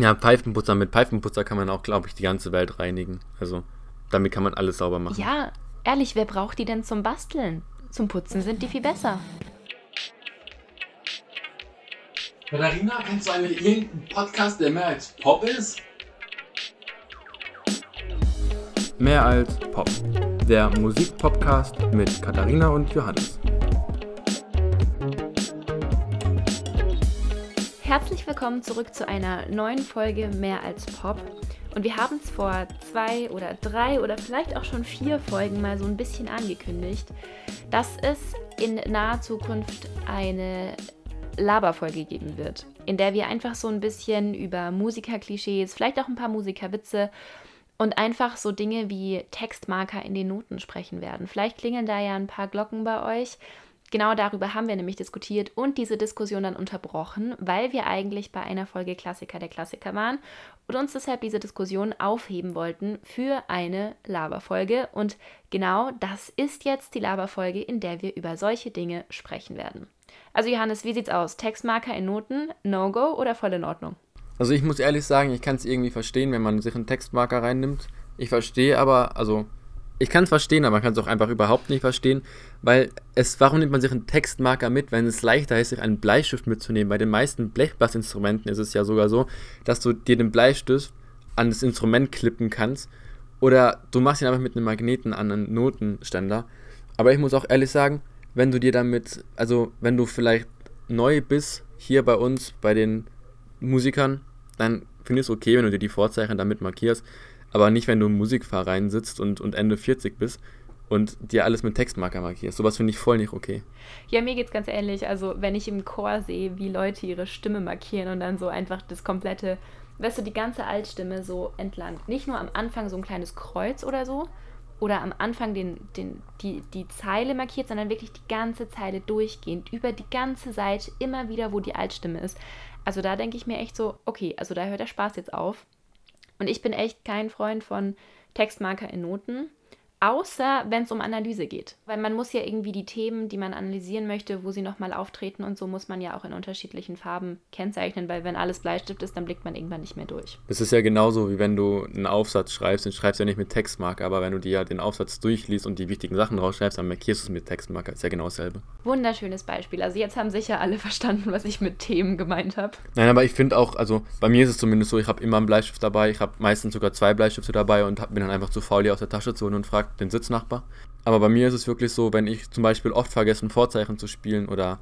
Ja, Pfeifenputzer. Mit Pfeifenputzer kann man auch, glaube ich, die ganze Welt reinigen. Also damit kann man alles sauber machen. Ja, ehrlich, wer braucht die denn zum Basteln? Zum Putzen sind die viel besser. Katharina, kennst du eigentlich irgendeinen Podcast, der mehr als Pop ist? Mehr als Pop. Der Musikpodcast mit Katharina und Johannes. Herzlich willkommen zurück zu einer neuen Folge Mehr als Pop. Und wir haben es vor zwei oder drei oder vielleicht auch schon vier Folgen mal so ein bisschen angekündigt, dass es in naher Zukunft eine Laberfolge geben wird, in der wir einfach so ein bisschen über Musikerklischees, vielleicht auch ein paar Musikerwitze und einfach so Dinge wie Textmarker in den Noten sprechen werden. Vielleicht klingeln da ja ein paar Glocken bei euch. Genau darüber haben wir nämlich diskutiert und diese Diskussion dann unterbrochen, weil wir eigentlich bei einer Folge Klassiker der Klassiker waren und uns deshalb diese Diskussion aufheben wollten für eine Laberfolge. Und genau das ist jetzt die Laberfolge, in der wir über solche Dinge sprechen werden. Also Johannes, wie sieht's aus? Textmarker in Noten, No-Go oder voll in Ordnung? Also ich muss ehrlich sagen, ich kann es irgendwie verstehen, wenn man sich einen Textmarker reinnimmt. Ich verstehe aber, also ich kann es verstehen, aber man kann es auch einfach überhaupt nicht verstehen, weil es, warum nimmt man sich einen Textmarker mit, wenn es leichter ist, sich einen Bleistift mitzunehmen? Bei den meisten Blechblassinstrumenten ist es ja sogar so, dass du dir den Bleistift an das Instrument klippen kannst oder du machst ihn einfach mit einem Magneten an einen Notenständer. Aber ich muss auch ehrlich sagen, wenn du dir damit, also wenn du vielleicht neu bist hier bei uns, bei den Musikern, dann finde ich es okay, wenn du dir die Vorzeichen damit markierst. Aber nicht, wenn du im Musikverein sitzt und, und Ende 40 bist und dir alles mit Textmarker markierst. Sowas finde ich voll nicht okay. Ja, mir geht es ganz ähnlich. Also, wenn ich im Chor sehe, wie Leute ihre Stimme markieren und dann so einfach das komplette, weißt du, die ganze Altstimme so entlang. Nicht nur am Anfang so ein kleines Kreuz oder so oder am Anfang den, den, die, die Zeile markiert, sondern wirklich die ganze Zeile durchgehend, über die ganze Seite, immer wieder, wo die Altstimme ist. Also da denke ich mir echt so, okay, also da hört der Spaß jetzt auf. Und ich bin echt kein Freund von Textmarker in Noten. Außer wenn es um Analyse geht. Weil man muss ja irgendwie die Themen, die man analysieren möchte, wo sie nochmal auftreten und so muss man ja auch in unterschiedlichen Farben kennzeichnen, weil wenn alles Bleistift ist, dann blickt man irgendwann nicht mehr durch. Das ist ja genauso, wie wenn du einen Aufsatz schreibst, den schreibst du ja nicht mit Textmarker, aber wenn du dir ja den Aufsatz durchliest und die wichtigen Sachen rausschreibst, dann markierst du es mit Textmarker. Ist ja genau dasselbe. Wunderschönes Beispiel. Also jetzt haben sicher alle verstanden, was ich mit Themen gemeint habe. Nein, aber ich finde auch, also bei mir ist es zumindest so, ich habe immer einen Bleistift dabei, ich habe meistens sogar zwei Bleistifte dabei und bin dann einfach zu faul, die aus der Tasche zu holen und frage, den Sitznachbar. Aber bei mir ist es wirklich so, wenn ich zum Beispiel oft vergesse, ein Vorzeichen zu spielen oder,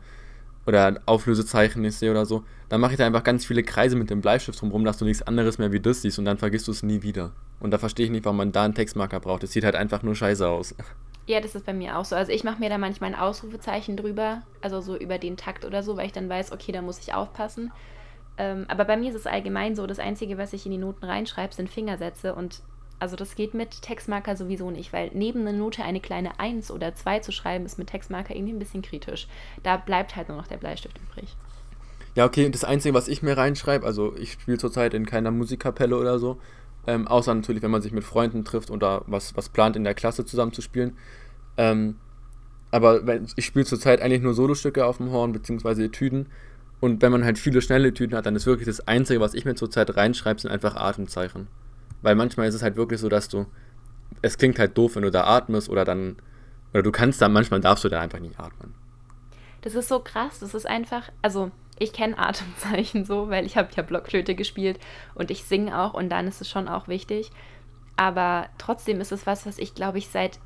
oder Auflösezeichen nicht sehe oder so, dann mache ich da einfach ganz viele Kreise mit dem Bleistift drumherum, dass du nichts anderes mehr wie das siehst und dann vergisst du es nie wieder. Und da verstehe ich nicht, warum man da einen Textmarker braucht. Das sieht halt einfach nur scheiße aus. Ja, das ist bei mir auch so. Also ich mache mir da manchmal ein Ausrufezeichen drüber, also so über den Takt oder so, weil ich dann weiß, okay, da muss ich aufpassen. Ähm, aber bei mir ist es allgemein so, das Einzige, was ich in die Noten reinschreibe, sind Fingersätze und also das geht mit Textmarker sowieso nicht, weil neben einer Note eine kleine 1 oder 2 zu schreiben, ist mit Textmarker irgendwie ein bisschen kritisch. Da bleibt halt nur noch der Bleistift übrig. Ja, okay, das Einzige, was ich mir reinschreibe, also ich spiele zurzeit in keiner Musikkapelle oder so, ähm, außer natürlich, wenn man sich mit Freunden trifft oder was, was plant, in der Klasse zusammen zu spielen. Ähm, aber ich spiele zurzeit eigentlich nur Solostücke auf dem Horn, beziehungsweise Tüten. Und wenn man halt viele schnelle Tüten hat, dann ist wirklich das Einzige, was ich mir zurzeit reinschreibe, sind einfach Atemzeichen. Weil manchmal ist es halt wirklich so, dass du. Es klingt halt doof, wenn du da atmest oder dann. Oder du kannst dann, manchmal darfst du da einfach nicht atmen. Das ist so krass. Das ist einfach. Also, ich kenne Atemzeichen so, weil ich habe ja Blockflöte gespielt und ich singe auch und dann ist es schon auch wichtig. Aber trotzdem ist es was, was ich glaube ich seit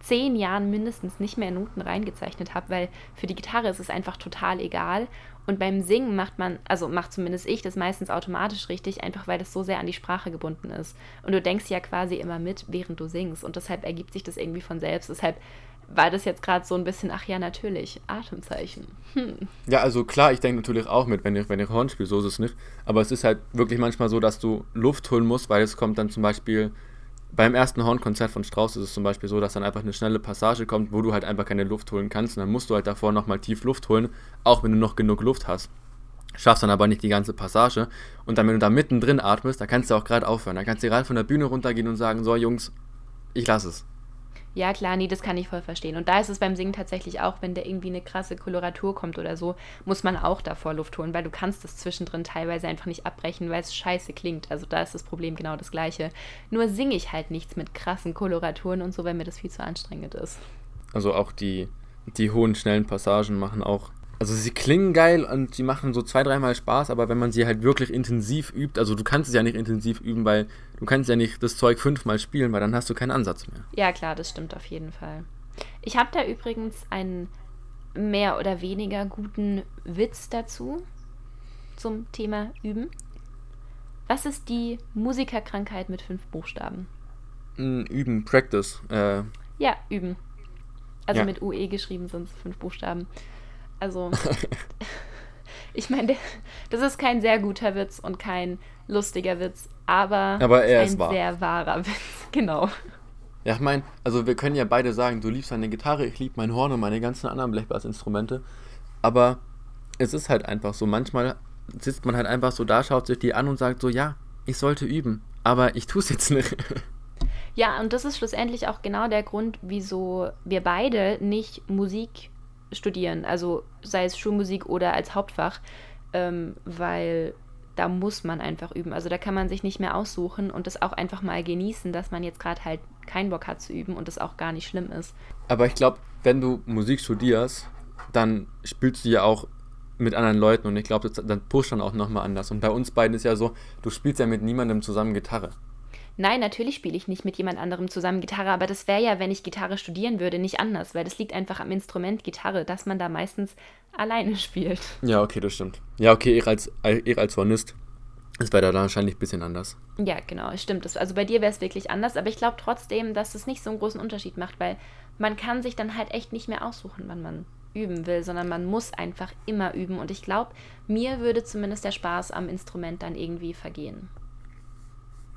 zehn Jahren mindestens nicht mehr in Noten reingezeichnet habe, weil für die Gitarre ist es einfach total egal. Und beim Singen macht man, also macht zumindest ich das meistens automatisch richtig, einfach weil das so sehr an die Sprache gebunden ist. Und du denkst ja quasi immer mit, während du singst. Und deshalb ergibt sich das irgendwie von selbst. Deshalb war das jetzt gerade so ein bisschen, ach ja, natürlich, Atemzeichen. Hm. Ja, also klar, ich denke natürlich auch mit, wenn ich, wenn ich Horn spiele, so ist es nicht. Aber es ist halt wirklich manchmal so, dass du Luft holen musst, weil es kommt dann zum Beispiel beim ersten Hornkonzert von Strauss ist es zum Beispiel so, dass dann einfach eine schnelle Passage kommt, wo du halt einfach keine Luft holen kannst. Und dann musst du halt davor nochmal tief Luft holen, auch wenn du noch genug Luft hast. Schaffst dann aber nicht die ganze Passage. Und dann, wenn du da mittendrin atmest, da kannst du auch gerade aufhören. Da kannst du gerade von der Bühne runtergehen und sagen: So, Jungs, ich lasse es. Ja, klar, nee, das kann ich voll verstehen. Und da ist es beim Singen tatsächlich auch, wenn da irgendwie eine krasse Koloratur kommt oder so, muss man auch davor Luft holen, weil du kannst das zwischendrin teilweise einfach nicht abbrechen, weil es scheiße klingt. Also da ist das Problem genau das gleiche. Nur singe ich halt nichts mit krassen Koloraturen und so, weil mir das viel zu anstrengend ist. Also auch die, die hohen, schnellen Passagen machen auch also sie klingen geil und sie machen so zwei, dreimal Spaß, aber wenn man sie halt wirklich intensiv übt, also du kannst es ja nicht intensiv üben, weil du kannst ja nicht das Zeug fünfmal spielen, weil dann hast du keinen Ansatz mehr. Ja, klar, das stimmt auf jeden Fall. Ich habe da übrigens einen mehr oder weniger guten Witz dazu zum Thema Üben. Was ist die Musikerkrankheit mit fünf Buchstaben? Üben, Practice. Äh. Ja, üben. Also ja. mit UE geschrieben sind es fünf Buchstaben. Also, ich meine, das ist kein sehr guter Witz und kein lustiger Witz, aber, aber er ein ist wahr. sehr wahrer Witz, genau. Ja, ich meine, also wir können ja beide sagen, du liebst deine Gitarre, ich liebe mein Horn und meine ganzen anderen Blechblasinstrumente, aber es ist halt einfach so, manchmal sitzt man halt einfach so da, schaut sich die an und sagt so, ja, ich sollte üben, aber ich tue es jetzt nicht. Ja, und das ist schlussendlich auch genau der Grund, wieso wir beide nicht Musik studieren, also sei es Schulmusik oder als Hauptfach, ähm, weil da muss man einfach üben. Also da kann man sich nicht mehr aussuchen und das auch einfach mal genießen, dass man jetzt gerade halt keinen Bock hat zu üben und das auch gar nicht schlimm ist. Aber ich glaube, wenn du Musik studierst, dann spielst du ja auch mit anderen Leuten und ich glaube, dann pusht dann auch nochmal anders. Und bei uns beiden ist ja so, du spielst ja mit niemandem zusammen Gitarre. Nein, natürlich spiele ich nicht mit jemand anderem zusammen Gitarre, aber das wäre ja, wenn ich Gitarre studieren würde, nicht anders, weil das liegt einfach am Instrument Gitarre, dass man da meistens alleine spielt. Ja, okay, das stimmt. Ja, okay, ich als, ich als Hornist. Das wäre da wahrscheinlich ein bisschen anders. Ja, genau, stimmt. Das, also bei dir wäre es wirklich anders, aber ich glaube trotzdem, dass es nicht so einen großen Unterschied macht, weil man kann sich dann halt echt nicht mehr aussuchen, wann man üben will, sondern man muss einfach immer üben. Und ich glaube, mir würde zumindest der Spaß am Instrument dann irgendwie vergehen.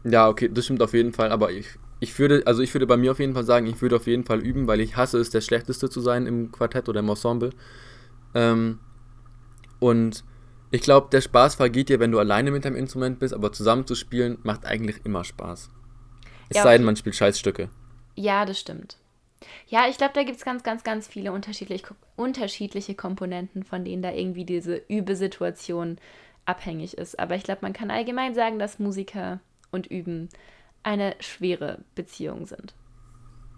Ja, okay, das stimmt auf jeden Fall, aber ich, ich würde, also ich würde bei mir auf jeden Fall sagen, ich würde auf jeden Fall üben, weil ich hasse es, der Schlechteste zu sein im Quartett oder im Ensemble. Ähm, und ich glaube, der Spaß vergeht dir, wenn du alleine mit deinem Instrument bist, aber zusammen zu spielen macht eigentlich immer Spaß. Es ja, sei denn, man spielt Scheißstücke. Ja, das stimmt. Ja, ich glaube, da gibt es ganz, ganz, ganz viele unterschiedlich, unterschiedliche Komponenten, von denen da irgendwie diese Übesituation abhängig ist. Aber ich glaube, man kann allgemein sagen, dass Musiker und Üben eine schwere Beziehung sind.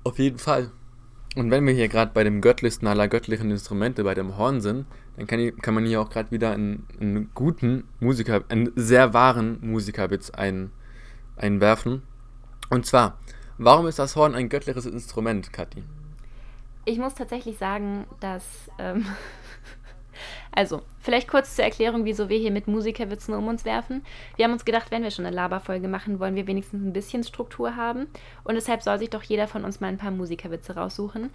Auf jeden Fall. Und wenn wir hier gerade bei dem göttlichsten aller göttlichen Instrumente, bei dem Horn sind, dann kann, kann man hier auch gerade wieder einen, einen, guten Musiker, einen sehr wahren Musikerwitz ein, einwerfen. Und zwar, warum ist das Horn ein göttliches Instrument, Kathi? Ich muss tatsächlich sagen, dass ähm, Also, vielleicht kurz zur Erklärung, wieso wir hier mit Musikerwitzen um uns werfen. Wir haben uns gedacht, wenn wir schon eine Laberfolge machen, wollen wir wenigstens ein bisschen Struktur haben. Und deshalb soll sich doch jeder von uns mal ein paar Musikerwitze raussuchen.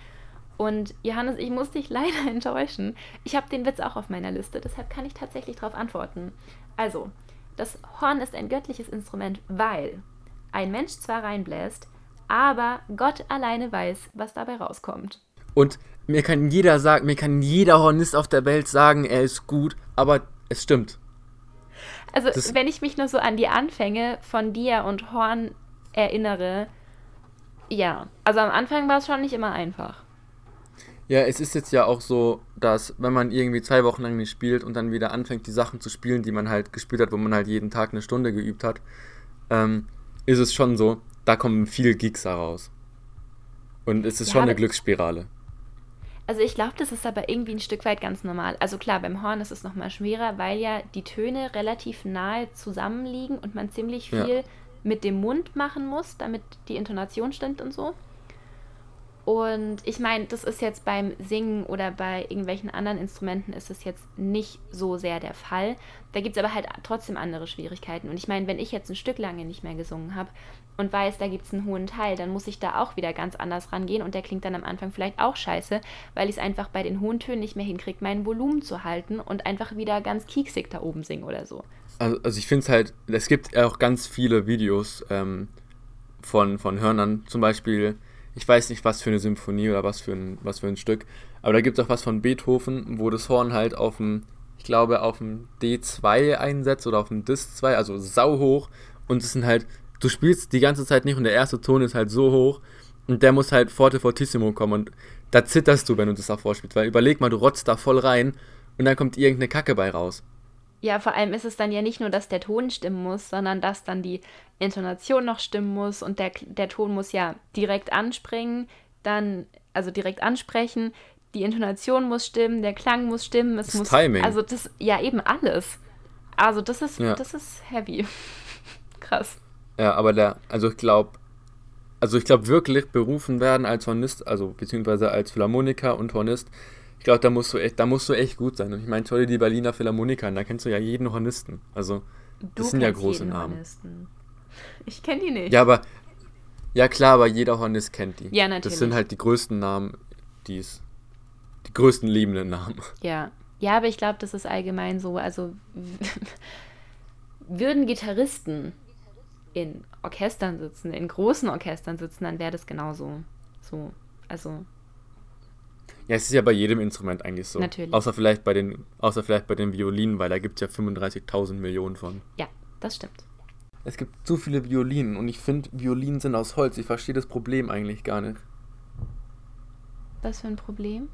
Und Johannes, ich muss dich leider enttäuschen. Ich habe den Witz auch auf meiner Liste, deshalb kann ich tatsächlich darauf antworten. Also, das Horn ist ein göttliches Instrument, weil ein Mensch zwar reinbläst, aber Gott alleine weiß, was dabei rauskommt. Und mir kann jeder sagen, mir kann jeder Hornist auf der Welt sagen, er ist gut, aber es stimmt. Also, das wenn ich mich nur so an die Anfänge von dir und Horn erinnere, ja. Also am Anfang war es schon nicht immer einfach. Ja, es ist jetzt ja auch so, dass wenn man irgendwie zwei Wochen lang nicht spielt und dann wieder anfängt, die Sachen zu spielen, die man halt gespielt hat, wo man halt jeden Tag eine Stunde geübt hat, ähm, ist es schon so, da kommen viel Gigs heraus. Und es ist ja, schon eine Glücksspirale. Also ich glaube, das ist aber irgendwie ein Stück weit ganz normal. Also klar, beim Horn ist es nochmal schwerer, weil ja die Töne relativ nahe zusammenliegen und man ziemlich viel ja. mit dem Mund machen muss, damit die Intonation stimmt und so. Und ich meine, das ist jetzt beim Singen oder bei irgendwelchen anderen Instrumenten ist es jetzt nicht so sehr der Fall. Da gibt es aber halt trotzdem andere Schwierigkeiten. Und ich meine, wenn ich jetzt ein Stück lange nicht mehr gesungen habe und weiß, da gibt es einen hohen Teil, dann muss ich da auch wieder ganz anders rangehen und der klingt dann am Anfang vielleicht auch scheiße, weil ich es einfach bei den hohen Tönen nicht mehr hinkriege, mein Volumen zu halten und einfach wieder ganz kieksig da oben singen oder so. Also, also ich finde es halt, es gibt auch ganz viele Videos ähm, von, von Hörnern, zum Beispiel ich weiß nicht, was für eine Symphonie oder was für ein, was für ein Stück, aber da gibt es auch was von Beethoven, wo das Horn halt auf dem, ich glaube, auf dem D2 einsetzt oder auf dem Dis 2, also sau hoch und es sind halt, du spielst die ganze Zeit nicht und der erste Ton ist halt so hoch Und der muss halt forte fortissimo kommen und da zitterst du, wenn du das davor spielst. Weil überleg mal, du rotzt da voll rein und dann kommt irgendeine Kacke bei raus. Ja, vor allem ist es dann ja nicht nur, dass der Ton stimmen muss, sondern dass dann die Intonation noch stimmen muss und der, der Ton muss ja direkt anspringen, dann, also direkt ansprechen, die Intonation muss stimmen, der Klang muss stimmen, es Das muss. Timing. Also das, ja, eben alles. Also das ist, Ja. das ist heavy. Krass. Ja, aber der, also ich glaube, also ich glaube wirklich berufen werden als Hornist, also beziehungsweise als Philharmoniker und Hornist. Ich glaube, da musst du echt, da musst du echt gut sein. Und ich meine, toll die Berliner Philharmoniker, da kennst du ja jeden Hornisten. Also, das sind ja große Namen. Hornisten. Ich kenne die nicht. Ja, aber, ja klar, aber jeder Hornist kennt die. Ja, Das natürlich. sind halt die größten Namen, die es, die größten liebenden Namen. Ja. Ja, aber ich glaube, das ist allgemein so. Also würden Gitarristen in Orchestern sitzen, in großen Orchestern sitzen, dann wäre das genauso. So. Also, Ja, es ist ja bei jedem Instrument eigentlich so. Natürlich. Außer vielleicht bei den, außer vielleicht bei den Violinen, weil da gibt es ja 35.000 Millionen von. ja, das stimmt. Es gibt zu viele Violinen und ich finde, Violinen sind aus Holz. Ich verstehe das Problem eigentlich gar nicht. Was für ein Problem?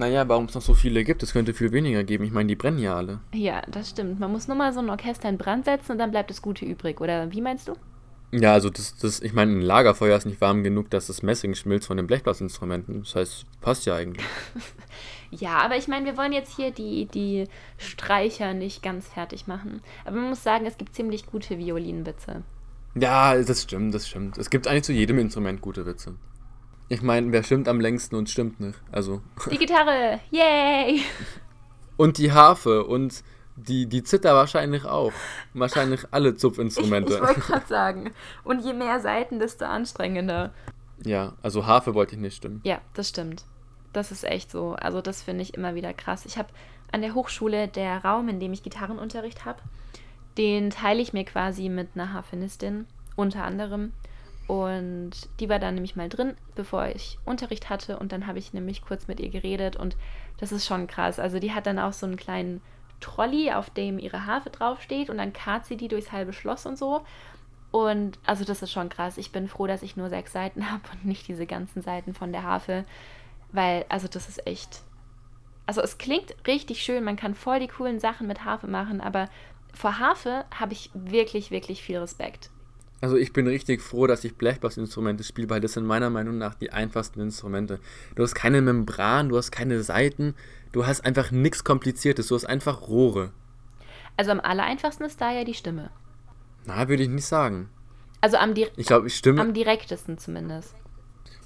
Naja, warum es noch so viele gibt, es könnte viel weniger geben. Ich meine, die brennen ja alle. Ja, das stimmt. Man muss nur mal so ein Orchester in Brand setzen und dann bleibt das Gute übrig. Oder wie meinst du? Ja, also das, das, ich meine, ein Lagerfeuer ist nicht warm genug, dass das Messing schmilzt von den Blechblasinstrumenten. Das heißt, passt ja eigentlich. Ja, aber ich meine, wir wollen jetzt hier die, die Streicher nicht ganz fertig machen. Aber man muss sagen, es gibt ziemlich gute Violinwitze. Ja, das stimmt, das stimmt. Es gibt eigentlich zu jedem Instrument gute Witze. Ich meine, wer stimmt am längsten und stimmt nicht? Also. Die Gitarre, yay! Und die Harfe und die, die Zither wahrscheinlich auch. Wahrscheinlich alle Ich, Zupfinstrumente. ich wollte gerade sagen. Und je mehr Seiten, desto anstrengender. Ja, also Harfe wollte ich nicht stimmen. Ja, das stimmt. Das ist echt so. Also das finde ich immer wieder krass. Ich habe an der Hochschule der Raum, in dem ich Gitarrenunterricht habe, den teile ich mir quasi mit einer Harfenistin unter anderem. Und die war dann nämlich mal drin, bevor ich Unterricht hatte. Und dann habe ich nämlich kurz mit ihr geredet. Und das ist schon krass. Also die hat dann auch so einen kleinen Trolley, auf dem ihre Harfe draufsteht. Und dann kart sie die durchs halbe Schloss und so. Und also das ist schon krass. Ich bin froh, dass ich nur sechs Seiten habe und nicht diese ganzen Seiten von der Harfe. Weil, also das ist echt. Also es klingt richtig schön, man kann voll die coolen Sachen mit Harfe machen, aber vor Harfe habe ich wirklich, wirklich viel Respekt. Also ich bin richtig froh, dass ich Blechblasinstrumente spiele, weil das sind meiner Meinung nach die einfachsten Instrumente. Du hast keine Membran, du hast keine Saiten, du hast einfach nichts Kompliziertes, du hast einfach Rohre. Also am allereinfachsten ist da ja die Stimme. Na, würde ich nicht sagen. Also am, di Ich glaube, ich stimme. am direktesten zumindest.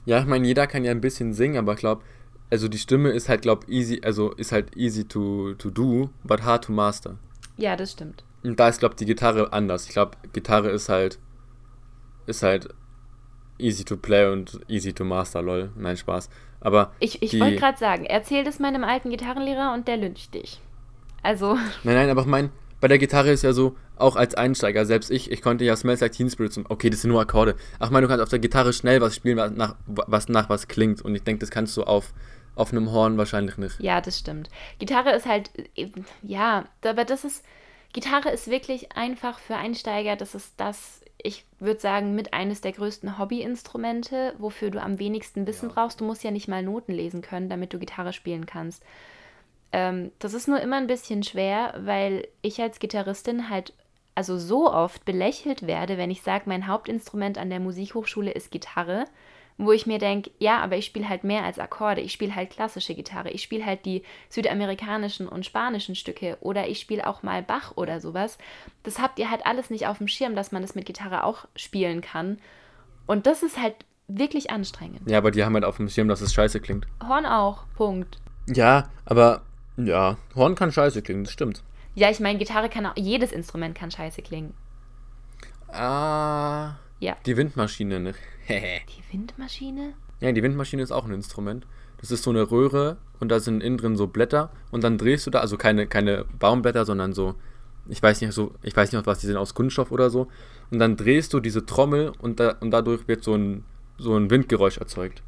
Ja, ich meine, jeder kann ja ein bisschen singen, aber ich glaube, also die Stimme ist halt, glaube easy, also ist halt easy to, to do, but hard to master. Ja, das stimmt. Und da ist, glaube die Gitarre anders. Ich glaube, Gitarre ist halt, ist halt easy to play und easy to master, lol. Nein, Spaß. Aber Ich, ich wollte gerade sagen, erzähl das meinem alten Gitarrenlehrer und der lyncht dich. Also, Nein, nein, aber ich meine, bei der Gitarre ist ja so, auch als Einsteiger, selbst ich, ich konnte ja Smells Like Teen Spirit zum, okay, das sind nur Akkorde. Ach, meine, du kannst auf der Gitarre schnell was spielen, was nach was, nach was klingt. Und ich denke, das kannst du auf, auf einem Horn wahrscheinlich nicht. Ja, das stimmt. Gitarre ist halt, äh, ja, aber das ist, Gitarre ist wirklich einfach für Einsteiger. Das ist das, ich würde sagen, mit eines der größten Hobbyinstrumente, wofür du am wenigsten Wissen brauchst. Du musst ja nicht mal Noten lesen können, damit du Gitarre spielen kannst. Ähm, das ist nur immer ein bisschen schwer, weil ich als Gitarristin halt also so oft belächelt werde, wenn ich sage, mein Hauptinstrument an der Musikhochschule ist Gitarre, wo ich mir denke, ja, aber ich spiele halt mehr als Akkorde, ich spiele halt klassische Gitarre, ich spiele halt die südamerikanischen und spanischen Stücke oder ich spiele auch mal Bach oder sowas. Das habt ihr halt alles nicht auf dem Schirm, dass man das mit Gitarre auch spielen kann. Und das ist halt wirklich anstrengend. Ja, aber die haben halt auf dem Schirm, dass es scheiße klingt. Horn auch, Punkt. Ja, aber ja, Horn kann scheiße klingen, das stimmt. Ja, ich meine, Gitarre kann auch, jedes Instrument kann scheiße klingen. Ah. Ja. Die Windmaschine, ne? Die Windmaschine? ja, die Windmaschine ist auch ein Instrument. Das ist so eine Röhre und da sind innen drin so Blätter und dann drehst du da, also keine, keine Baumblätter, sondern so, ich weiß nicht so, ich weiß nicht was die sind, aus Kunststoff oder so. Und dann drehst du diese Trommel und, da, und dadurch wird so ein, so ein Windgeräusch erzeugt.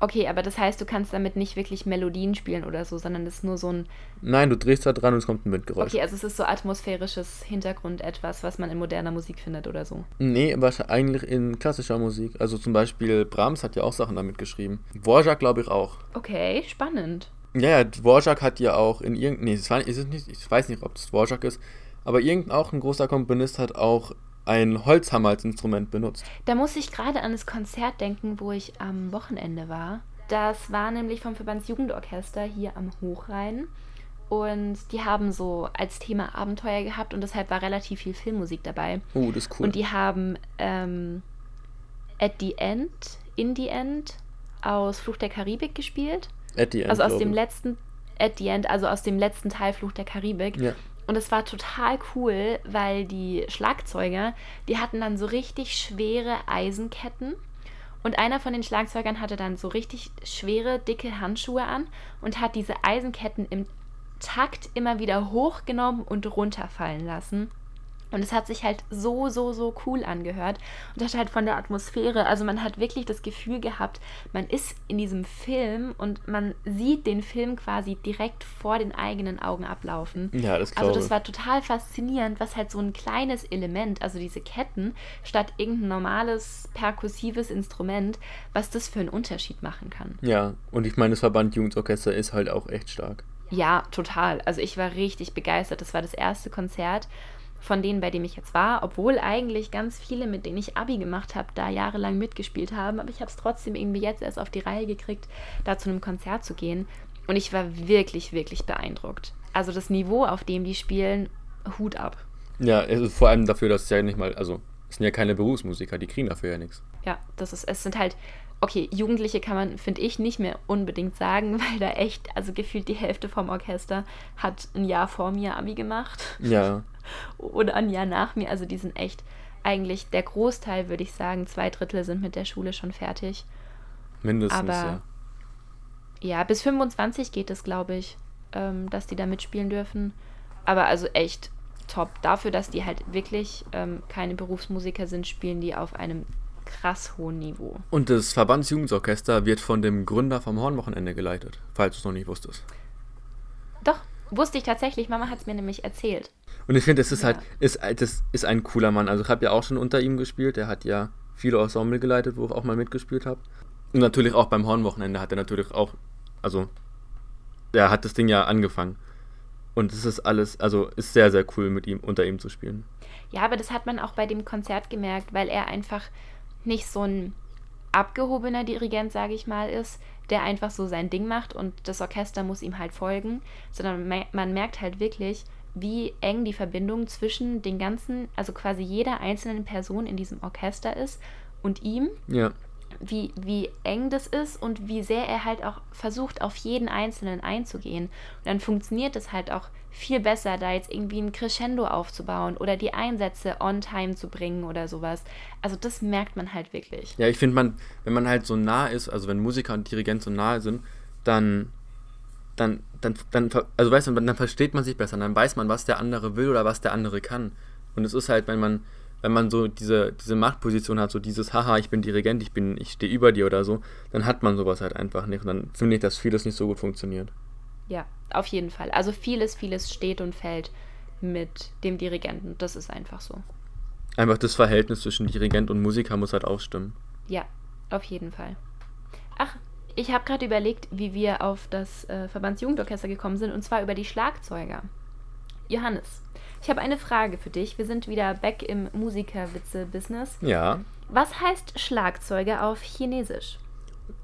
Okay, aber das heißt, du kannst damit nicht wirklich Melodien spielen oder so, sondern es ist nur so ein. Nein, du drehst da dran und es kommt ein Windgeräusch. Okay, also es ist so atmosphärisches Hintergrund etwas, was man in moderner Musik findet oder so. Nee, wahrscheinlich eigentlich in klassischer Musik. Also zum Beispiel Brahms hat ja auch Sachen damit geschrieben. Dvorak glaube ich auch. Okay, spannend. Ja, ja, Dvorak hat ja auch in irgendeinem. Nee, es war, ist es nicht, ich weiß nicht, ob es Dvorak ist, aber irgendein auch ein großer Komponist hat auch ein Holzhammer als Instrument benutzt. Da muss ich gerade an das Konzert denken, wo ich am Wochenende war. Das war nämlich vom Verbandsjugendorchester hier am Hochrhein. Und die haben so als Thema Abenteuer gehabt und deshalb war relativ viel Filmmusik dabei. Oh, das ist cool. Und die haben ähm, At the End, In the End aus Fluch der Karibik gespielt. At the end, also aus dem letzten, At the End, also aus dem letzten Teil Fluch der Karibik. Ja. Und es war total cool, weil die Schlagzeuger, die hatten dann so richtig schwere Eisenketten. Und einer von den Schlagzeugern hatte dann so richtig schwere, dicke Handschuhe an und hat diese Eisenketten im Takt immer wieder hochgenommen und runterfallen lassen. Und es hat sich halt so, so, so cool angehört. Und das halt von der Atmosphäre. Also man hat wirklich das Gefühl gehabt, man ist in diesem Film und man sieht den Film quasi direkt vor den eigenen Augen ablaufen. Ja, das Also glaube das ich. war total faszinierend, was halt so ein kleines Element, also diese Ketten, statt irgendein normales perkussives Instrument, was das für einen Unterschied machen kann. Ja, und ich meine, das Verband Jugendorchester ist halt auch echt stark. Ja, total. Also ich war richtig begeistert. Das war das erste Konzert von denen, bei dem ich jetzt war, obwohl eigentlich ganz viele, mit denen ich Abi gemacht habe, da jahrelang mitgespielt haben. Aber ich habe es trotzdem irgendwie jetzt erst auf die Reihe gekriegt, da zu einem Konzert zu gehen. Und ich war wirklich, wirklich beeindruckt. Also das Niveau, auf dem die spielen, Hut ab. Ja, ist vor allem dafür, dass es ja nicht mal, also, es sind ja keine Berufsmusiker, die kriegen dafür ja nichts. Ja, das ist, es sind halt, okay, Jugendliche kann man, finde ich, nicht mehr unbedingt sagen, weil da echt, also gefühlt die Hälfte vom Orchester hat ein Jahr vor mir Abi gemacht Ja, oder ein Jahr nach mir. Also die sind echt, eigentlich der Großteil, würde ich sagen, zwei Drittel sind mit der Schule schon fertig. mindestens, Aber- ja. Ja, bis 25 geht es, glaube ich, ähm, dass die da mitspielen dürfen. Aber also echt top. Dafür, dass die halt wirklich ähm, keine Berufsmusiker sind, spielen die auf einem krass hohen Niveau. Und das Verbandsjugendorchester wird von dem Gründer vom Hornwochenende geleitet, falls du es noch nicht wusstest. Doch, wusste ich tatsächlich. Mama hat es mir nämlich erzählt. Und ich finde, das ist Ja. halt, ist, das ist ein cooler Mann. Also ich habe ja auch schon unter ihm gespielt. Der hat ja viele Ensemble geleitet, wo ich auch mal mitgespielt habe. Und natürlich auch beim Hornwochenende hat er natürlich auch, also der hat das Ding ja angefangen. Und es ist alles, also ist sehr, sehr cool mit ihm, unter ihm zu spielen. Ja, aber das hat man auch bei dem Konzert gemerkt, weil er einfach nicht so ein abgehobener Dirigent, sage ich mal, ist, der einfach so sein Ding macht und das Orchester muss ihm halt folgen, sondern man merkt halt wirklich, wie eng die Verbindung zwischen den ganzen, also quasi jeder einzelnen Person in diesem Orchester ist und ihm, Ja, wie, wie eng das ist und wie sehr er halt auch versucht, auf jeden Einzelnen einzugehen. Und dann funktioniert es halt auch viel besser, da jetzt irgendwie ein Crescendo aufzubauen oder die Einsätze on time zu bringen oder sowas. Also das merkt man halt wirklich. ja, ich finde man, wenn man halt so nah ist, also wenn Musiker und Dirigent so nahe sind, dann, dann, dann, dann, also weißt du, dann versteht man sich besser, dann weiß man, was der andere will oder was der andere kann. Und es ist halt, wenn man, wenn man so diese, diese Machtposition hat, so dieses, haha, ich bin Dirigent, ich bin, ich stehe über dir oder so, dann hat man sowas halt einfach nicht. Und dann finde ich, dass vieles nicht so gut funktioniert. Ja, auf jeden Fall. Also vieles, vieles steht und fällt mit dem Dirigenten. Das ist einfach so. Einfach das Verhältnis zwischen Dirigent und Musiker muss halt auch stimmen. Ja, auf jeden Fall. Ach, ich habe gerade überlegt, wie wir auf das äh, Verbandsjugendorchester gekommen sind, und zwar über die Schlagzeuger. Johannes, ich habe eine Frage für dich. Wir sind wieder back im Musikerwitze-Business. Ja, Was heißt Schlagzeuger auf Chinesisch?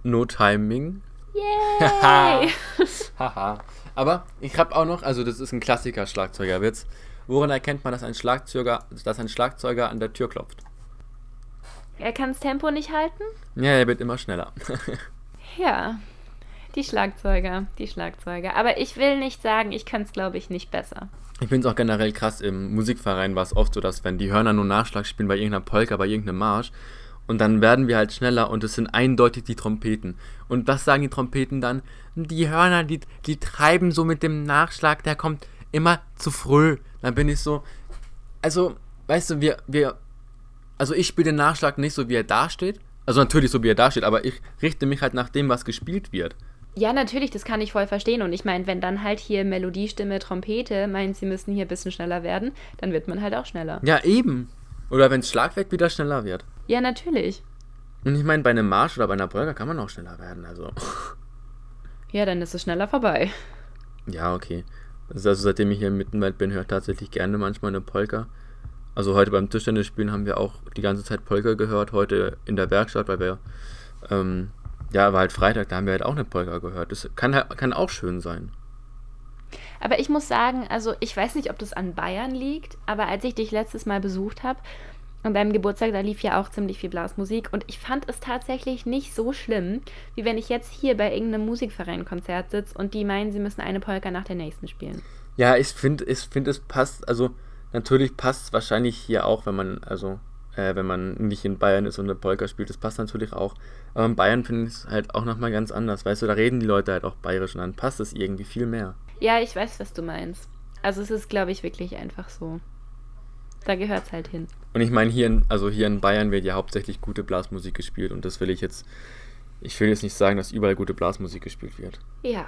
no timing. Yay! Haha. Aber ich habe auch noch, also das ist ein Klassiker Schlagzeugerwitz. Woran erkennt man, dass ein Schlagzeuger, dass ein Schlagzeuger an der Tür klopft? er kann das Tempo nicht halten? Ja, er wird immer schneller. Ja, die Schlagzeuger, die Schlagzeuger. Aber ich will nicht sagen, ich kann es, glaube ich, nicht besser. Ich finde es auch generell krass, im Musikverein war es oft so, dass wenn die Hörner nur Nachschlag spielen bei irgendeiner Polka, bei irgendeinem Marsch, und dann werden wir halt schneller und es sind eindeutig die Trompeten. Und was sagen die Trompeten dann? Die Hörner, die, die treiben so mit dem Nachschlag, der kommt immer zu früh. Dann bin ich so, also, weißt du, wir, wir, also ich spiele den Nachschlag nicht so, wie er da steht, Also natürlich so, wie er da steht, aber ich richte mich halt nach dem, was gespielt wird. Ja, natürlich, das kann ich voll verstehen. Und ich meine, wenn dann halt hier Melodiestimme, Trompete meint, sie müssen hier ein bisschen schneller werden, dann wird man halt auch schneller. Ja, eben. Oder wenn Schlagwerk wieder schneller wird. Ja, natürlich. Und ich meine, bei einem Marsch oder bei einer Polka kann man auch schneller werden, also. Ja, dann ist es schneller vorbei. Ja, okay. Also, also seitdem ich hier im Mittenwald bin, höre ich tatsächlich gerne manchmal eine Polka. Also heute beim Tischtennisspielen haben wir auch die ganze Zeit Polka gehört. Heute in der Werkstatt, weil wir, ähm, ja, war halt Freitag, da haben wir halt auch eine Polka gehört. Das kann, halt- kann auch schön sein. Aber ich muss sagen, also ich weiß nicht, ob das an Bayern liegt, aber als ich dich letztes Mal besucht habe, an deinem Geburtstag, da lief ja auch ziemlich viel Blasmusik und ich fand es tatsächlich nicht so schlimm, wie wenn ich jetzt hier bei irgendeinem Musikverein-Konzert sitze und die meinen, sie müssen eine Polka nach der nächsten spielen. Ja, ich finde, ich find, es passt, also natürlich passt es wahrscheinlich hier auch, wenn man, also, äh, wenn man nicht in Bayern ist und eine Polka spielt, das passt natürlich auch. Aber in Bayern finde ich es halt auch nochmal ganz anders, weißt du, da reden die Leute halt auch bayerisch und dann passt es irgendwie viel mehr. Ja, ich weiß, was du meinst. Also es ist, glaube ich, wirklich einfach so. Da gehört es halt hin. Und ich meine, hier in, also hier in Bayern wird ja hauptsächlich gute Blasmusik gespielt und das will ich jetzt, ich will jetzt nicht sagen, dass überall gute Blasmusik gespielt wird. Ja.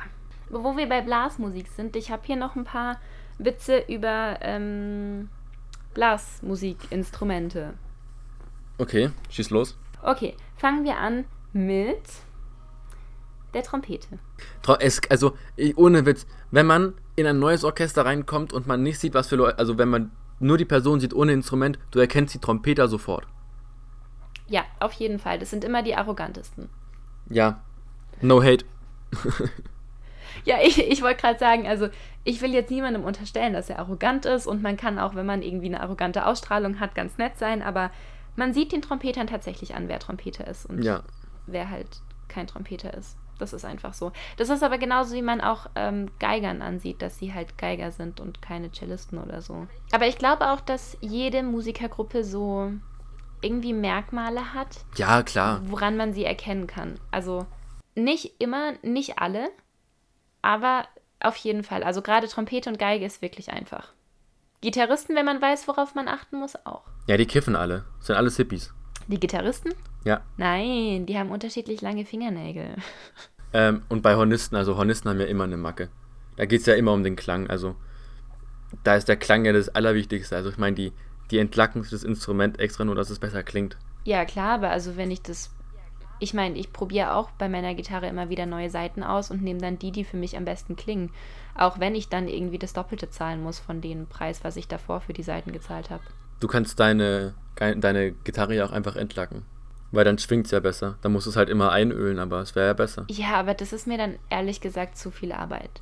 Wo wir bei Blasmusik sind, ich habe hier noch ein paar Witze über ähm, Blasmusikinstrumente. Okay, schieß los. Okay, fangen wir an mit der Trompete. Tro- Es, also, ohne Witz, wenn man in ein neues Orchester reinkommt und man nicht sieht, was für Leute, also wenn man nur die Person sieht ohne Instrument, du erkennst die Trompeter sofort. Ja, auf jeden Fall. Das sind immer die arrogantesten. Ja, no hate. Ja, ich, ich wollte gerade sagen, also ich will jetzt niemandem unterstellen, dass er arrogant ist und man kann auch, wenn man irgendwie eine arrogante Ausstrahlung hat, ganz nett sein, aber man sieht den Trompetern tatsächlich an, wer Trompeter ist und Ja, wer halt kein Trompeter ist. Das ist einfach so. Das ist aber genauso, wie man auch ähm, Geigern ansieht, dass sie halt Geiger sind und keine Cellisten oder so. Aber ich glaube auch, dass jede Musikergruppe so irgendwie Merkmale hat, ja, klar. woran man sie erkennen kann. Also nicht immer, nicht alle, aber auf jeden Fall. Also gerade Trompete und Geige ist wirklich einfach. Gitarristen, wenn man weiß, worauf man achten muss, auch. Ja, die kiffen alle. Sind alles Hippies. Die Gitarristen? Ja. Nein, die haben unterschiedlich lange Fingernägel. Ähm, und bei Hornisten, also Hornisten haben ja immer eine Macke. Da geht es ja immer um den Klang. Also, da ist der Klang ja das Allerwichtigste. Also, ich meine, die, die entlacken das Instrument extra nur, dass es besser klingt. Ja, klar, aber also wenn ich das. Ich meine, ich probiere auch bei meiner Gitarre immer wieder neue Saiten aus und nehme dann die, die für mich am besten klingen. Auch wenn ich dann irgendwie das Doppelte zahlen muss von dem Preis, was ich davor für die Saiten gezahlt habe. Du kannst deine, deine Gitarre ja auch einfach entlacken. Weil dann schwingt es ja besser. Dann musst du es halt immer einölen, aber es wäre ja besser. Ja, aber das ist mir dann ehrlich gesagt zu viel Arbeit.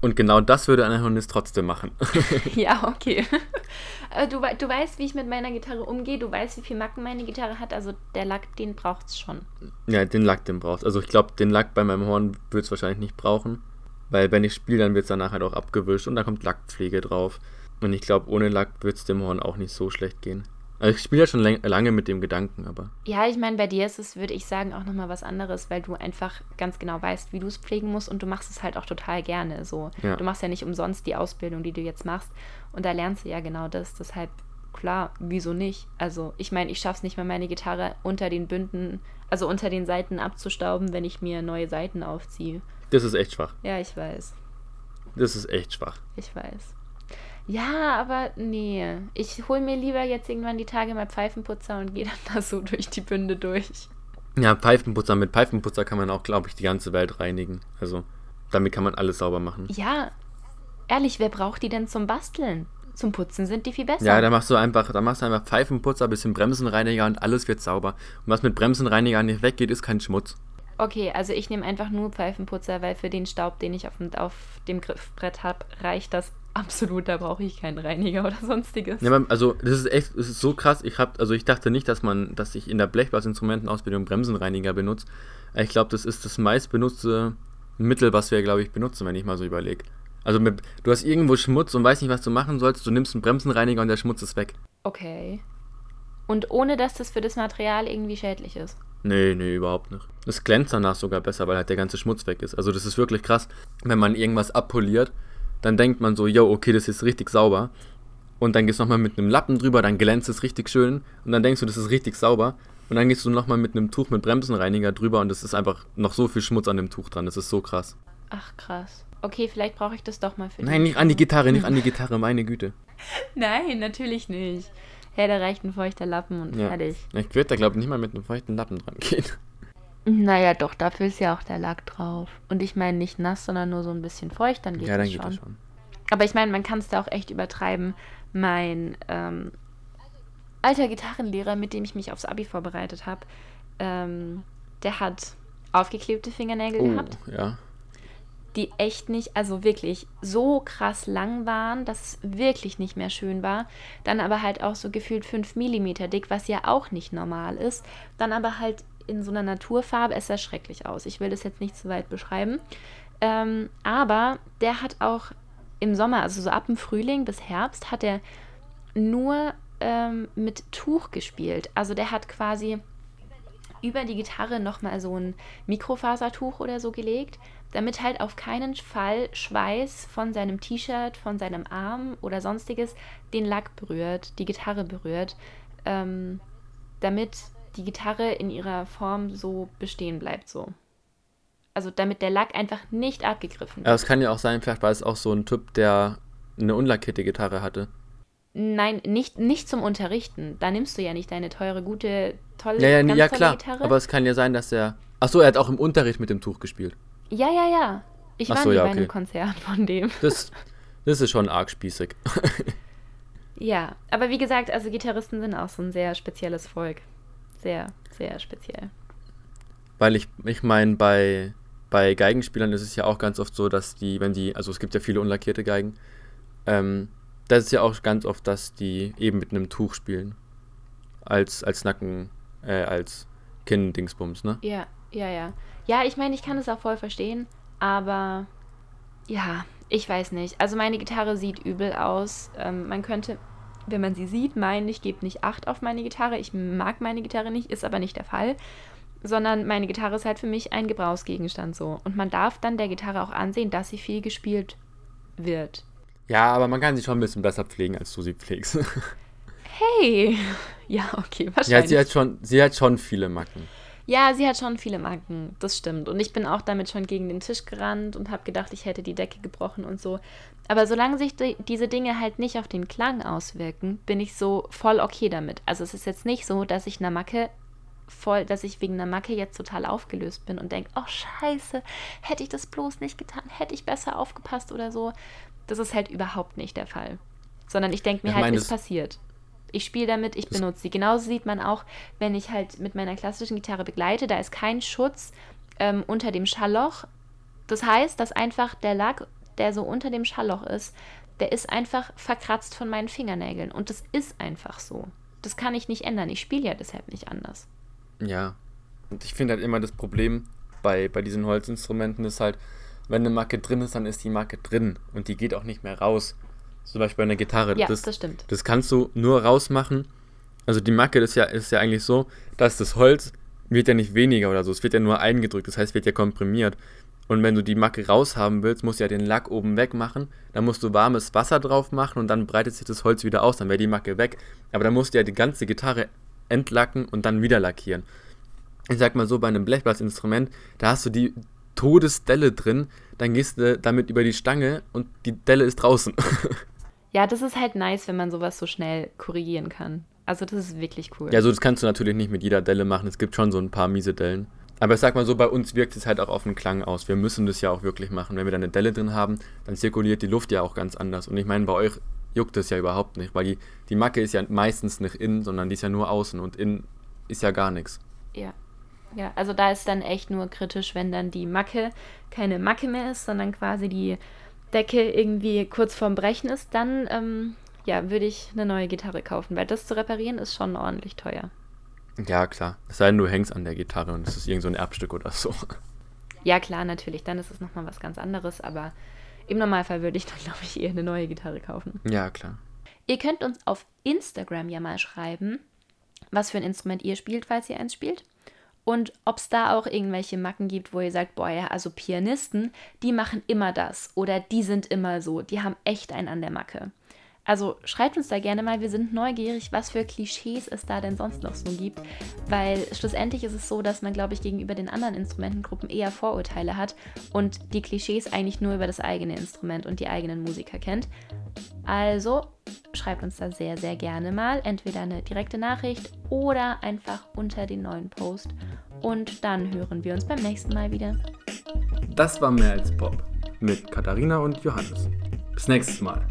Und genau das würde ein Hornist trotzdem machen. ja, okay. Äh, du, du weißt, wie ich mit meiner Gitarre umgehe. Du weißt, wie viel Macken meine Gitarre hat. Also der Lack, den braucht es schon. ja, den Lack, den brauchst Also ich glaube, den Lack bei meinem Horn wird es wahrscheinlich nicht brauchen. Weil wenn ich spiele, dann wird es danach halt auch abgewischt und da kommt Lackpflege drauf. Und ich glaube, ohne Lack wird es dem Horn auch nicht so schlecht gehen. Also ich spiele ja schon lange mit dem Gedanken, aber Ja, ich meine, bei dir ist es, würde ich sagen, auch nochmal was anderes, weil du einfach ganz genau weißt, wie du es pflegen musst und du machst es halt auch total gerne. So, Ja. du machst ja nicht umsonst die Ausbildung, die du jetzt machst. Und da lernst du ja genau das. Deshalb, klar, wieso nicht? Also, ich meine, ich schaff's nicht mal, meine Gitarre unter den Bünden, also unter den Seiten abzustauben, wenn ich mir neue Seiten aufziehe. das ist echt schwach. Ja, ich weiß. Das ist echt schwach. Ich weiß. Ja, aber nee. Ich hol mir lieber jetzt irgendwann die Tage mal Pfeifenputzer und gehe dann da so durch die Bünde durch. Ja, Pfeifenputzer. Mit Pfeifenputzer kann man auch, glaube ich, die ganze Welt reinigen. Also, damit kann man alles sauber machen. Ja, ehrlich, wer braucht die denn zum Basteln? Zum Putzen sind die viel besser. Ja, da machst du einfach, da machst du einfach Pfeifenputzer, bisschen Bremsenreiniger und alles wird sauber. Und was mit Bremsenreiniger nicht weggeht, ist kein Schmutz. Okay, also ich nehme einfach nur Pfeifenputzer, weil für den Staub, den ich auf dem, auf dem Griffbrett habe, reicht das absolut. Da brauche ich keinen Reiniger oder sonstiges. Ja, also das ist echt, das ist so krass. Ich hab, also ich dachte nicht, dass man, dass ich in der Blechblasinstrumentenausbildung Bremsenreiniger benutze. Ich glaube, das ist das meistbenutzte Mittel, was wir, glaube ich, benutzen, wenn ich mal so überlege. Also mit, du hast irgendwo Schmutz und weißt nicht, was du machen sollst. Du nimmst einen Bremsenreiniger und der Schmutz ist weg. Okay. Und ohne, dass das für das Material irgendwie schädlich ist. Nee, nee, überhaupt nicht. Das glänzt danach sogar besser, weil halt der ganze Schmutz weg ist. Also das ist wirklich krass. Wenn man irgendwas abpoliert, dann denkt man so, yo, okay, das ist richtig sauber. Und dann gehst du nochmal mit einem Lappen drüber, dann glänzt es richtig schön. Und dann denkst du, das ist richtig sauber. und dann gehst du nochmal mit einem Tuch mit Bremsenreiniger drüber und es ist einfach noch so viel Schmutz an dem Tuch dran. Das ist so krass. Ach, krass. Okay, vielleicht brauche ich das doch mal für Nein, nicht an die Gitarre, nicht an die Gitarre, meine Güte. Nein, natürlich nicht. Ja, da reicht ein feuchter Lappen und Ja. fertig. Ich würde da, glaube ich, nicht mal mit einem feuchten Lappen dran gehen. Naja, doch, dafür ist ja auch der Lack drauf. Und ich meine nicht nass, sondern nur so ein bisschen feucht, dann geht ja, dann das geht schon. das schon. Aber ich meine, man kann es da auch echt übertreiben. Mein ähm, alter Gitarrenlehrer, mit dem ich mich aufs Abi vorbereitet habe, ähm, der hat aufgeklebte Fingernägel Oh, gehabt, ja. die echt nicht, also wirklich so krass lang waren, dass es wirklich nicht mehr schön war. Dann aber halt auch so gefühlt 5 mm dick, was ja auch nicht normal ist. Dann aber halt in so einer Naturfarbe, es sah schrecklich aus. Ich will das jetzt nicht zu weit beschreiben. Ähm, aber der hat auch im Sommer, also so ab dem Frühling bis Herbst, hat er nur ähm, mit Tuch gespielt. Also der hat quasi über die Gitarre nochmal so ein Mikrofasertuch oder so gelegt, damit halt auf keinen Fall Schweiß von seinem T-Shirt, von seinem Arm oder sonstiges den Lack berührt, die Gitarre berührt, ähm, damit die Gitarre in ihrer Form so bestehen bleibt so. Also damit der Lack einfach nicht abgegriffen wird. Aber es kann ja auch sein, vielleicht war es auch so ein Typ, der eine unlackierte Gitarre hatte. Nein, nicht, nicht zum Unterrichten. Da nimmst du ja nicht deine teure, gute, tolle, Ja, ja, ganz ja tolle klar. Gitarre. Aber es kann ja sein, dass er. Achso, er hat auch im Unterricht mit dem Tuch gespielt. ja, ja, ja. Ich Ach war so, nie ja, bei okay. einem Konzert von dem. Das, das ist schon arg spießig. Ja, aber wie gesagt, also Gitarristen sind auch so ein sehr spezielles Volk. Sehr, sehr speziell. Weil ich, ich meine, bei, bei Geigenspielern ist es ja auch ganz oft so, dass die, wenn die, also es gibt ja viele unlackierte Geigen, ähm, das ist ja auch ganz oft, dass die eben mit einem Tuch spielen. Als, als Nacken, äh, als Kinn-Dingsbums, ne? Ja, ja, ja. Ja, ich meine, ich kann es auch voll verstehen, aber ja, ich weiß nicht. Also meine Gitarre sieht übel aus. Ähm, man könnte, wenn man sie sieht, meinen, ich gebe nicht Acht auf meine Gitarre. Ich mag meine Gitarre nicht, ist aber nicht der Fall. Sondern meine Gitarre ist halt für mich ein Gebrauchsgegenstand so. Und man darf dann der Gitarre auch ansehen, dass sie viel gespielt wird. Ja, aber man kann sie schon ein bisschen besser pflegen, als du sie pflegst. Hey! Ja, okay, ja, wahrscheinlich. sie hat, schon, sie hat schon viele Macken. Ja, sie hat schon viele Macken, das stimmt. Und ich bin auch damit schon gegen den Tisch gerannt und habe gedacht, ich hätte die Decke gebrochen und so. Aber solange sich die, diese Dinge halt nicht auf den Klang auswirken, bin ich so voll okay damit. Also es ist jetzt nicht so, dass ich einer Macke voll, dass ich wegen einer Macke jetzt total aufgelöst bin und denke, oh scheiße, hätte ich das bloß nicht getan, hätte ich besser aufgepasst oder so. Das ist halt überhaupt nicht der Fall. Sondern ich denke mir Ich halt, meine, ist passiert. Ich spiele damit, ich benutze sie. Genauso sieht man auch, wenn ich halt mit meiner klassischen Gitarre begleite, da ist kein Schutz ähm, unter dem Schallloch. Das heißt, dass einfach der Lack, der so unter dem Schallloch ist, der ist einfach verkratzt von meinen Fingernägeln. Und das ist einfach so. Das kann ich nicht ändern. Ich spiele ja deshalb nicht anders. Ja. Und ich finde halt immer das Problem bei, bei diesen Holzinstrumenten ist halt, wenn eine Macke drin ist, dann ist die Macke drin und die geht auch nicht mehr raus. Zum Beispiel bei einer Gitarre. Ja, das, das stimmt. Das kannst du nur rausmachen. Also die Macke ist ja, ist ja eigentlich so, dass das Holz wird ja nicht weniger oder so. Es wird ja nur eingedrückt, das heißt, wird ja komprimiert. Und wenn du die Macke raushaben willst, musst du ja den Lack oben wegmachen. Dann musst du warmes Wasser drauf machen und dann breitet sich das Holz wieder aus, dann wäre die Macke weg. Aber dann musst du ja die ganze Gitarre entlacken und dann wieder lackieren. Ich sag mal so, bei einem Blechblasinstrument, da hast du die Todesdelle drin, dann gehst du damit über die Stange und die Delle ist draußen. Ja, das ist halt nice, wenn man sowas so schnell korrigieren kann. Also das ist wirklich cool. Ja, so das kannst du natürlich nicht mit jeder Delle machen. Es gibt schon so ein paar miese Dellen. Aber ich sag mal so, bei uns wirkt es halt auch auf den Klang aus. Wir müssen das ja auch wirklich machen. Wenn wir da eine Delle drin haben, dann zirkuliert die Luft ja auch ganz anders. Und ich meine, bei euch juckt es ja überhaupt nicht, weil die, die Macke ist ja meistens nicht innen, sondern die ist ja nur außen und innen ist ja gar nichts. Ja. Ja, also da ist dann echt nur kritisch, wenn dann die Macke keine Macke mehr ist, sondern quasi die Decke irgendwie kurz vorm Brechen ist, dann ähm, ja, würde ich eine neue Gitarre kaufen, weil das zu reparieren ist schon ordentlich teuer. Ja, klar. Es sei denn, du hängst an der Gitarre und es ist irgend so ein Erbstück oder so. Ja, klar, natürlich, dann ist es nochmal was ganz anderes, aber im Normalfall würde ich dann, glaube ich, eher eine neue Gitarre kaufen. Ja, klar. Ihr könnt uns auf Instagram ja mal schreiben, was für ein Instrument ihr spielt, falls ihr eins spielt. Und ob es da auch irgendwelche Macken gibt, wo ihr sagt, boah, ja, also Pianisten, die machen immer das oder die sind immer so, die haben echt einen an der Macke. Also schreibt uns da gerne mal, wir sind neugierig, was für Klischees es da denn sonst noch so gibt, weil schlussendlich ist es so, dass man, glaube ich, gegenüber den anderen Instrumentengruppen eher Vorurteile hat und die Klischees eigentlich nur über das eigene Instrument und die eigenen Musiker kennt. Also schreibt uns da sehr, sehr gerne mal entweder eine direkte Nachricht oder einfach unter den neuen Post und dann hören wir uns beim nächsten Mal wieder. Das war mehr als Pop mit Katharina und Johannes. Bis nächstes Mal.